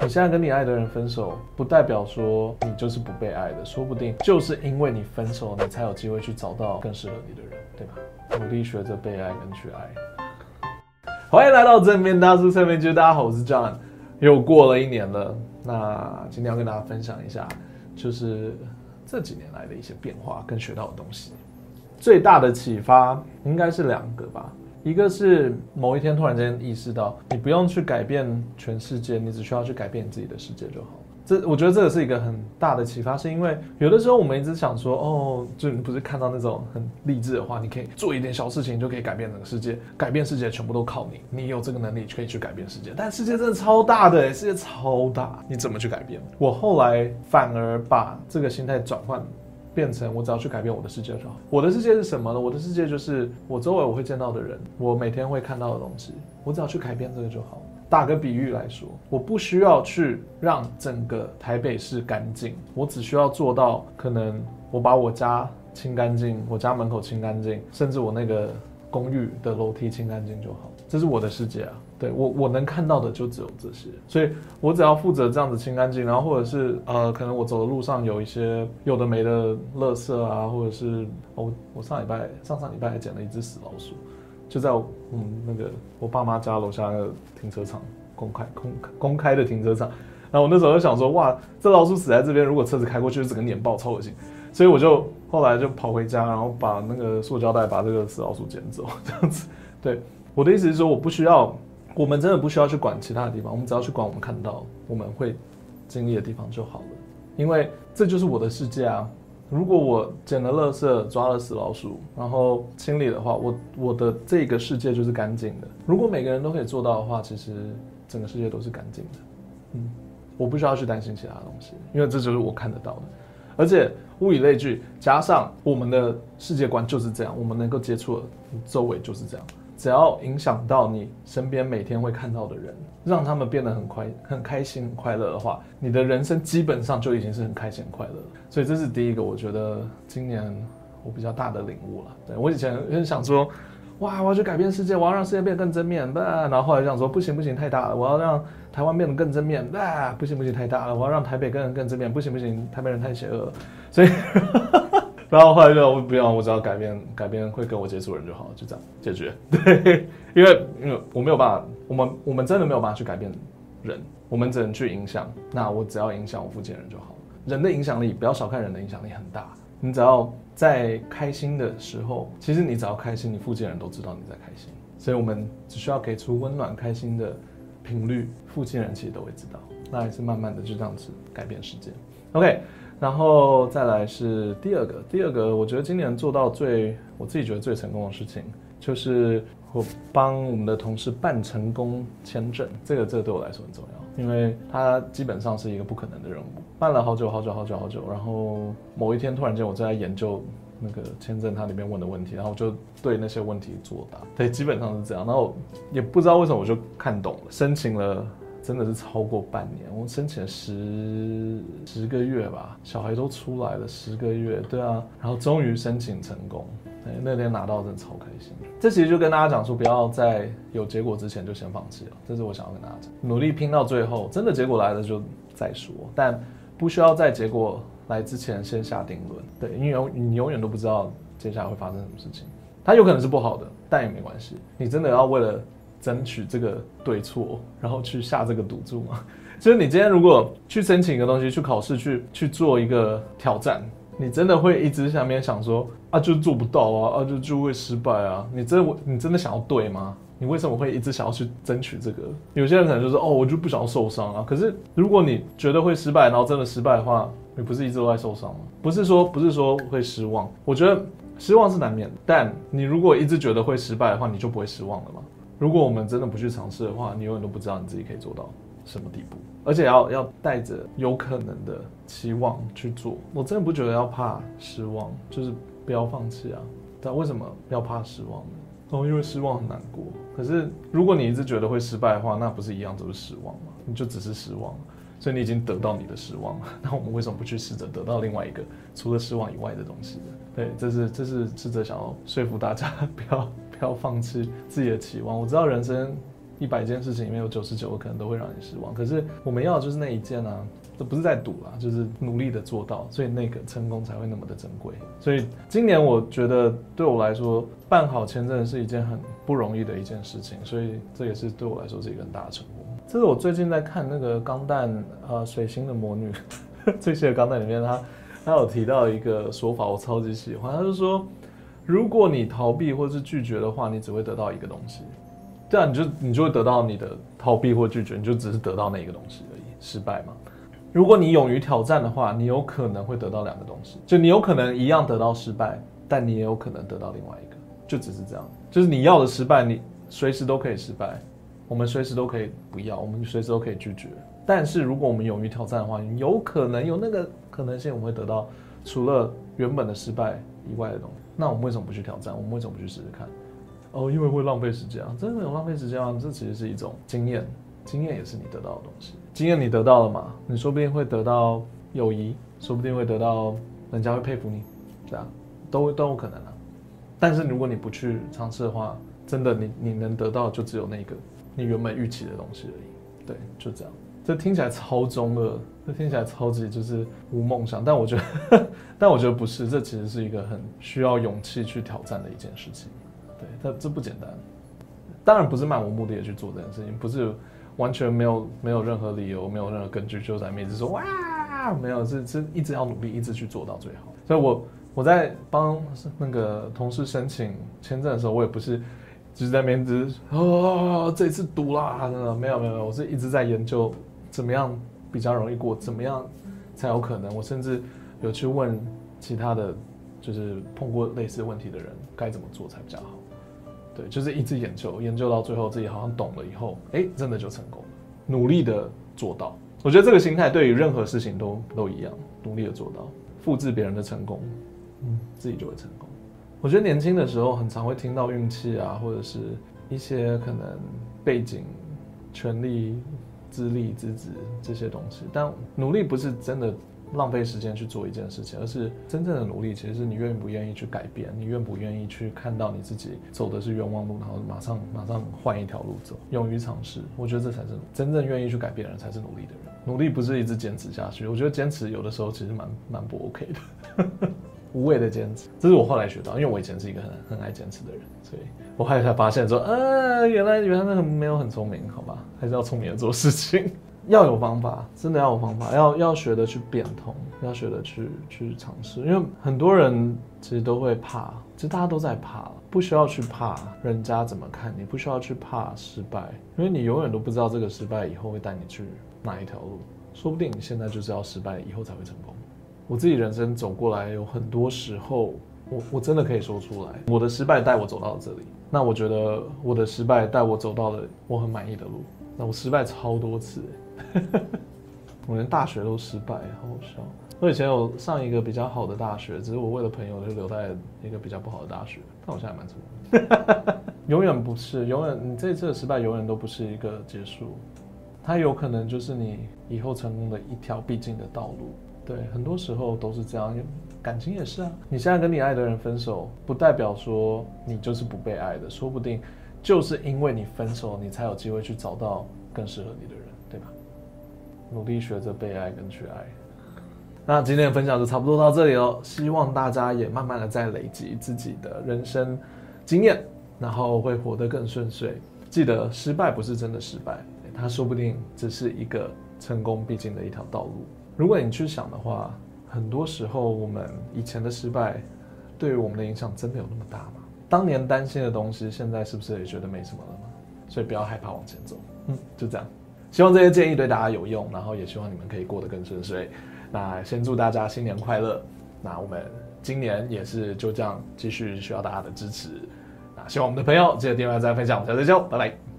你现在跟你爱的人分手，不代表说你就是不被爱的，说不定就是因为你分手，你才有机会去找到更适合你的人，对吧？努力学着被爱跟去爱。欢迎来到正面大叔侧面就，大家好，我是 John。又过了一年了，那今天要跟大家分享一下，就是这几年来的一些变化跟学到的东西。最大的启发应该是两个吧。一个是某一天突然间意识到，你不用去改变全世界，你只需要去改变你自己的世界就好。这我觉得这个是一个很大的启发，是因为有的时候我们一直想说，哦，就你不是看到那种很励志的话，你可以做一点小事情就可以改变整个世界，改变世界全部都靠你，你有这个能力可以去改变世界。但世界真的超大的，世界超大，你怎么去改变？我后来反而把这个心态转换。变成我只要去改变我的世界就好。我的世界是什么呢？我的世界就是我周围我会见到的人，我每天会看到的东西。我只要去改变这个就好。打个比喻来说，我不需要去让整个台北市干净，我只需要做到可能我把我家清干净，我家门口清干净，甚至我那个公寓的楼梯清干净就好。这是我的世界啊。对我，我能看到的就只有这些，所以我只要负责这样子清干净，然后或者是呃，可能我走的路上有一些有的没的垃圾啊，或者是我我上礼拜上上礼拜还捡了一只死老鼠，就在我嗯那个我爸妈家楼下那个停车场，公开公公开的停车场，然后我那时候就想说，哇，这老鼠死在这边，如果车子开过去，整个碾爆，超恶心，所以我就后来就跑回家，然后把那个塑胶袋把这个死老鼠捡走，这样子。对，我的意思是说，我不需要。我们真的不需要去管其他的地方，我们只要去管我们看到、我们会经历的地方就好了。因为这就是我的世界啊！如果我捡了垃圾、抓了死老鼠，然后清理的话，我我的这个世界就是干净的。如果每个人都可以做到的话，其实整个世界都是干净的。嗯，我不需要去担心其他东西，因为这就是我看得到的。而且物以类聚，加上我们的世界观就是这样，我们能够接触的周围就是这样。只要影响到你身边每天会看到的人，让他们变得很快、很开心、很快乐的话，你的人生基本上就已经是很开心、很快乐了。所以这是第一个，我觉得今年我比较大的领悟了。对，我以前很想说，哇，我要去改变世界，我要让世界变得更正面，然后后来想说，不行不行，太大了，我要让台湾变得更正面，不行不行，太大了，我要让台北更更正面，不行不行，台北人太邪恶了，所以。然后后来就我不要，我只要改变改变会跟我接触的人就好，就这样解决。对，因为因为我没有办法，我们我们真的没有办法去改变人，我们只能去影响。那我只要影响我附近人就好。人的影响力，不要小看人的影响力很大。你只要在开心的时候，其实你只要开心，你附近人都知道你在开心。所以我们只需要给出温暖开心的频率，附近人其实都会知道。那也是慢慢的就这样子改变世界。OK。然后再来是第二个，第二个我觉得今年做到最我自己觉得最成功的事情，就是我帮我们的同事办成功签证，这个这个对我来说很重要，因为它基本上是一个不可能的任务，办了好久好久好久好久，然后某一天突然间我正在研究那个签证它里面问的问题，然后我就对那些问题作答，对，基本上是这样，然后也不知道为什么我就看懂了，申请了。真的是超过半年，我申请了十十个月吧，小孩都出来了，十个月，对啊，然后终于申请成功，那天拿到真的超开心。这其实就跟大家讲说，不要在有结果之前就先放弃了，这是我想要跟大家讲，努力拼到最后，真的结果来了就再说，但不需要在结果来之前先下定论，对，因为你永远都不知道接下来会发生什么事情，它有可能是不好的，但也没关系，你真的要为了。争取这个对错，然后去下这个赌注嘛。就是你今天如果去申请一个东西，去考试，去去做一个挑战，你真的会一直下面想说啊，就做不到啊，啊就就会失败啊。你真的你真的想要对吗？你为什么会一直想要去争取这个？有些人可能就是哦，我就不想要受伤啊。可是如果你觉得会失败，然后真的失败的话，你不是一直都在受伤吗？不是说不是说会失望，我觉得失望是难免的。但你如果一直觉得会失败的话，你就不会失望了吗？如果我们真的不去尝试的话，你永远都不知道你自己可以做到什么地步，而且要要带着有可能的期望去做。我真的不觉得要怕失望，就是不要放弃啊。但为什么要怕失望呢？哦，因为失望很难过。可是如果你一直觉得会失败的话，那不是一样都是失望吗？你就只是失望，所以你已经得到你的失望了。那我们为什么不去试着得到另外一个除了失望以外的东西呢？对，这是这是试着想要说服大家 不要。不要放弃自己的期望。我知道人生一百件事情里面有九十九个可能都会让你失望，可是我们要的就是那一件啊，这不是在赌啦，就是努力的做到，所以那个成功才会那么的珍贵。所以今年我觉得对我来说，办好签证是一件很不容易的一件事情，所以这也是对我来说是一个很大的成功。这是我最近在看那个《钢弹》呃，水星的魔女，最新的《钢弹》里面他他有提到一个说法，我超级喜欢，他就说。如果你逃避或是拒绝的话，你只会得到一个东西，这样你就你就会得到你的逃避或拒绝，你就只是得到那一个东西而已，失败嘛。如果你勇于挑战的话，你有可能会得到两个东西，就你有可能一样得到失败，但你也有可能得到另外一个，就只是这样，就是你要的失败，你随时都可以失败，我们随时都可以不要，我们随时都可以拒绝。但是如果我们勇于挑战的话，有可能有那个可能性，我们会得到除了原本的失败以外的东西。那我们为什么不去挑战？我们为什么不去试试看？哦，因为会浪费时间啊！真的有浪费时间吗？这其实是一种经验，经验也是你得到的东西。经验你得到了嘛？你说不定会得到友谊，说不定会得到人家会佩服你，这样都都有可能啊。但是如果你不去尝试的话，真的你你能得到就只有那个你原本预期的东西而已。对，就这样。这听起来超中二，这听起来超级就是无梦想，但我觉得，但我觉得不是，这其实是一个很需要勇气去挑战的一件事情。这，这不简单。当然不是漫无目的的去做这件事情，不是完全没有没有任何理由，没有任何根据就在面子说哇，没有，是是一直要努力，一直去做到最好。所以我我在帮那个同事申请签证的时候，我也不是。就是在面子哦，这次赌啦，没有没有没有，我是一直在研究怎么样比较容易过，怎么样才有可能。我甚至有去问其他的就是碰过类似问题的人，该怎么做才比较好。对，就是一直研究，研究到最后自己好像懂了以后，哎，真的就成功了。努力的做到，我觉得这个心态对于任何事情都都一样，努力的做到，复制别人的成功，嗯，自己就会成功。我觉得年轻的时候很常会听到运气啊，或者是一些可能背景、权力、资历、资质这些东西。但努力不是真的浪费时间去做一件事情，而是真正的努力其实是你愿不愿意去改变，你愿不愿意去看到你自己走的是冤枉路，然后马上马上换一条路走，勇于尝试。我觉得这才是真正愿意去改变的人，才是努力的人。努力不是一直坚持下去，我觉得坚持有的时候其实蛮蛮不 OK 的。无谓的坚持，这是我后来学到，因为我以前是一个很很爱坚持的人，所以我后来才发现说，呃，原来原来那个没有很聪明，好吧，还是要聪明的做事情，要有方法，真的要有方法，要要学的去变通，要学的去去尝试，因为很多人其实都会怕，其实大家都在怕，不需要去怕人家怎么看你，不需要去怕失败，因为你永远都不知道这个失败以后会带你去哪一条路，说不定你现在就是要失败以后才会成功。我自己人生走过来，有很多时候，我我真的可以说出来，我的失败带我走到了这里。那我觉得我的失败带我走到了我很满意的路。那我失败超多次，我连大学都失败，好笑。我以前有上一个比较好的大学，只是我为了朋友就留在一个比较不好的大学。但我现在蛮成功。永远不是，永远你这一次的失败永远都不是一个结束，它有可能就是你以后成功的一条必经的道路。对，很多时候都是这样，感情也是啊。你现在跟你爱的人分手，不代表说你就是不被爱的，说不定就是因为你分手，你才有机会去找到更适合你的人，对吧？努力学着被爱跟去爱。那今天的分享就差不多到这里了，希望大家也慢慢的在累积自己的人生经验，然后会活得更顺遂。记得失败不是真的失败，它说不定只是一个成功必经的一条道路。如果你去想的话，很多时候我们以前的失败，对于我们的影响真的有那么大吗？当年担心的东西，现在是不是也觉得没什么了吗？所以不要害怕往前走，嗯，就这样。希望这些建议对大家有用，然后也希望你们可以过得更顺遂。那先祝大家新年快乐。那我们今年也是就这样继续需要大家的支持。那希望我们的朋友记得订阅、再分享，我们下次再见，拜拜。